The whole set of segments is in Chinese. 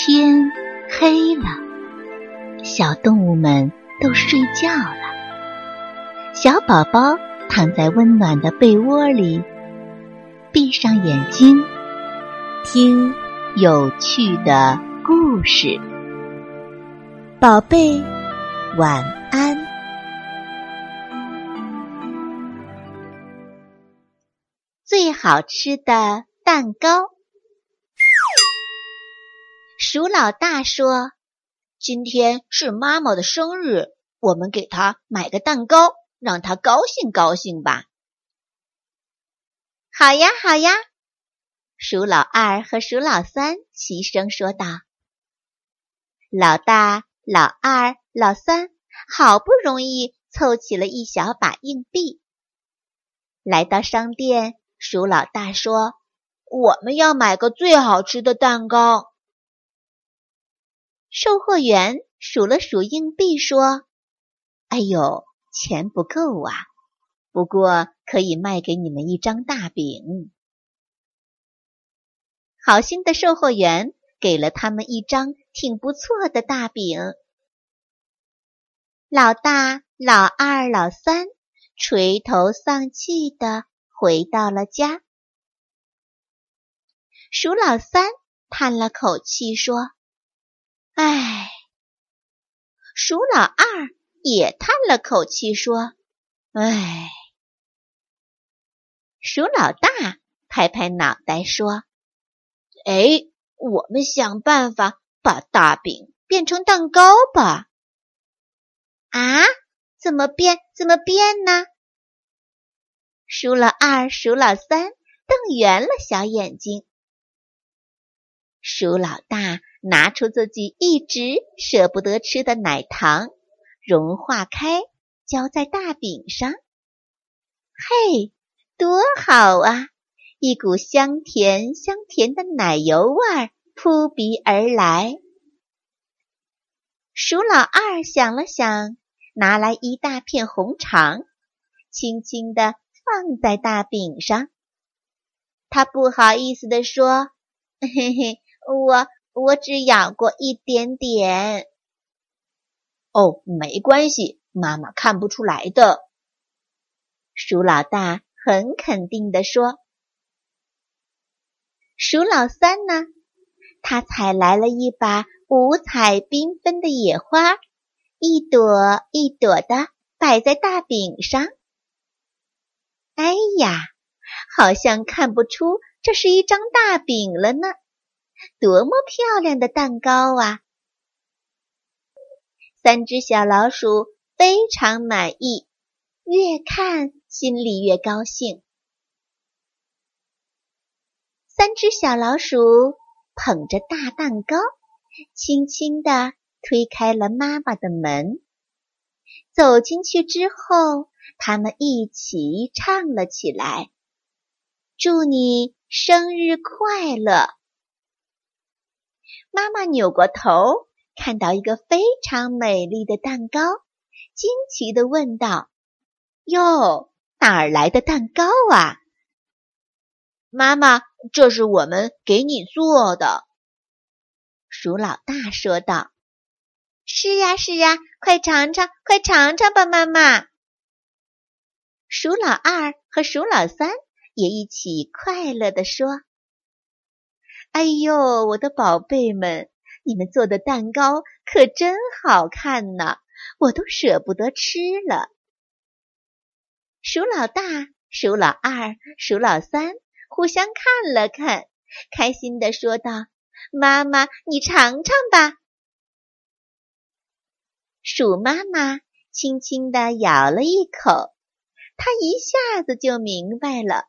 天黑了，小动物们都睡觉了。小宝宝躺在温暖的被窝里，闭上眼睛，听有趣的故事。宝贝，晚安。最好吃的蛋糕。鼠老大说：“今天是妈妈的生日，我们给她买个蛋糕，让她高兴高兴吧。”好呀，好呀！鼠老二和鼠老三齐声说道。老大、老二、老三好不容易凑齐了一小把硬币，来到商店。鼠老大说：“我们要买个最好吃的蛋糕。”售货员数了数硬币，说：“哎呦，钱不够啊！不过可以卖给你们一张大饼。”好心的售货员给了他们一张挺不错的大饼。老大、老二、老三垂头丧气的回到了家。鼠老三叹了口气说。唉，鼠老二也叹了口气说：“唉。”鼠老大拍拍脑袋说：“哎，我们想办法把大饼变成蛋糕吧。”啊？怎么变？怎么变呢？鼠老二、鼠老三瞪圆了小眼睛。鼠老大。拿出自己一直舍不得吃的奶糖，融化开，浇在大饼上。嘿，多好啊！一股香甜香甜的奶油味儿扑鼻而来。鼠老二想了想，拿来一大片红肠，轻轻地放在大饼上。他不好意思地说：“嘿嘿，我。”我只咬过一点点。哦，没关系，妈妈看不出来的。鼠老大很肯定地说。鼠老三呢？他采来了一把五彩缤纷的野花，一朵一朵的摆在大饼上。哎呀，好像看不出这是一张大饼了呢。多么漂亮的蛋糕啊！三只小老鼠非常满意，越看心里越高兴。三只小老鼠捧着大蛋糕，轻轻地推开了妈妈的门。走进去之后，他们一起唱了起来：“祝你生日快乐！”妈妈扭过头，看到一个非常美丽的蛋糕，惊奇地问道：“哟，哪儿来的蛋糕啊？”妈妈：“这是我们给你做的。”鼠老大说道：“是呀，是呀，快尝尝，快尝尝吧，妈妈。”鼠老二和鼠老三也一起快乐地说。哎呦，我的宝贝们，你们做的蛋糕可真好看呢，我都舍不得吃了。鼠老大、鼠老二、鼠老三互相看了看，开心的说道：“妈妈，你尝尝吧。”鼠妈妈轻轻的咬了一口，她一下子就明白了。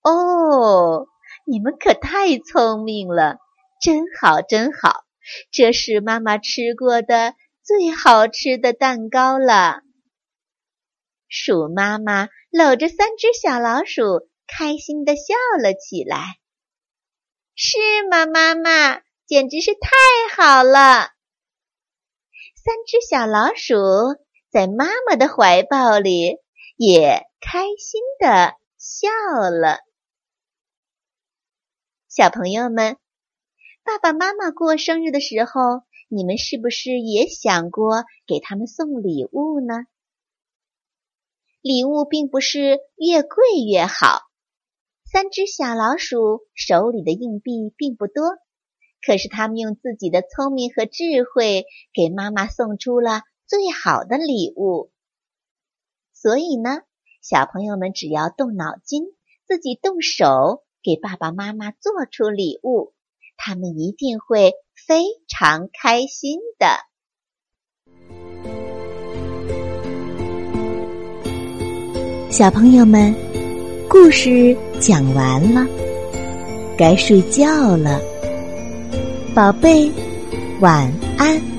哦。你们可太聪明了，真好，真好！这是妈妈吃过的最好吃的蛋糕了。鼠妈妈搂着三只小老鼠，开心的笑了起来。是吗，妈妈？简直是太好了！三只小老鼠在妈妈的怀抱里，也开心的笑了。小朋友们，爸爸妈妈过生日的时候，你们是不是也想过给他们送礼物呢？礼物并不是越贵越好。三只小老鼠手里的硬币并不多，可是他们用自己的聪明和智慧，给妈妈送出了最好的礼物。所以呢，小朋友们只要动脑筋，自己动手，给爸爸妈妈做出礼物。他们一定会非常开心的。小朋友们，故事讲完了，该睡觉了，宝贝，晚安。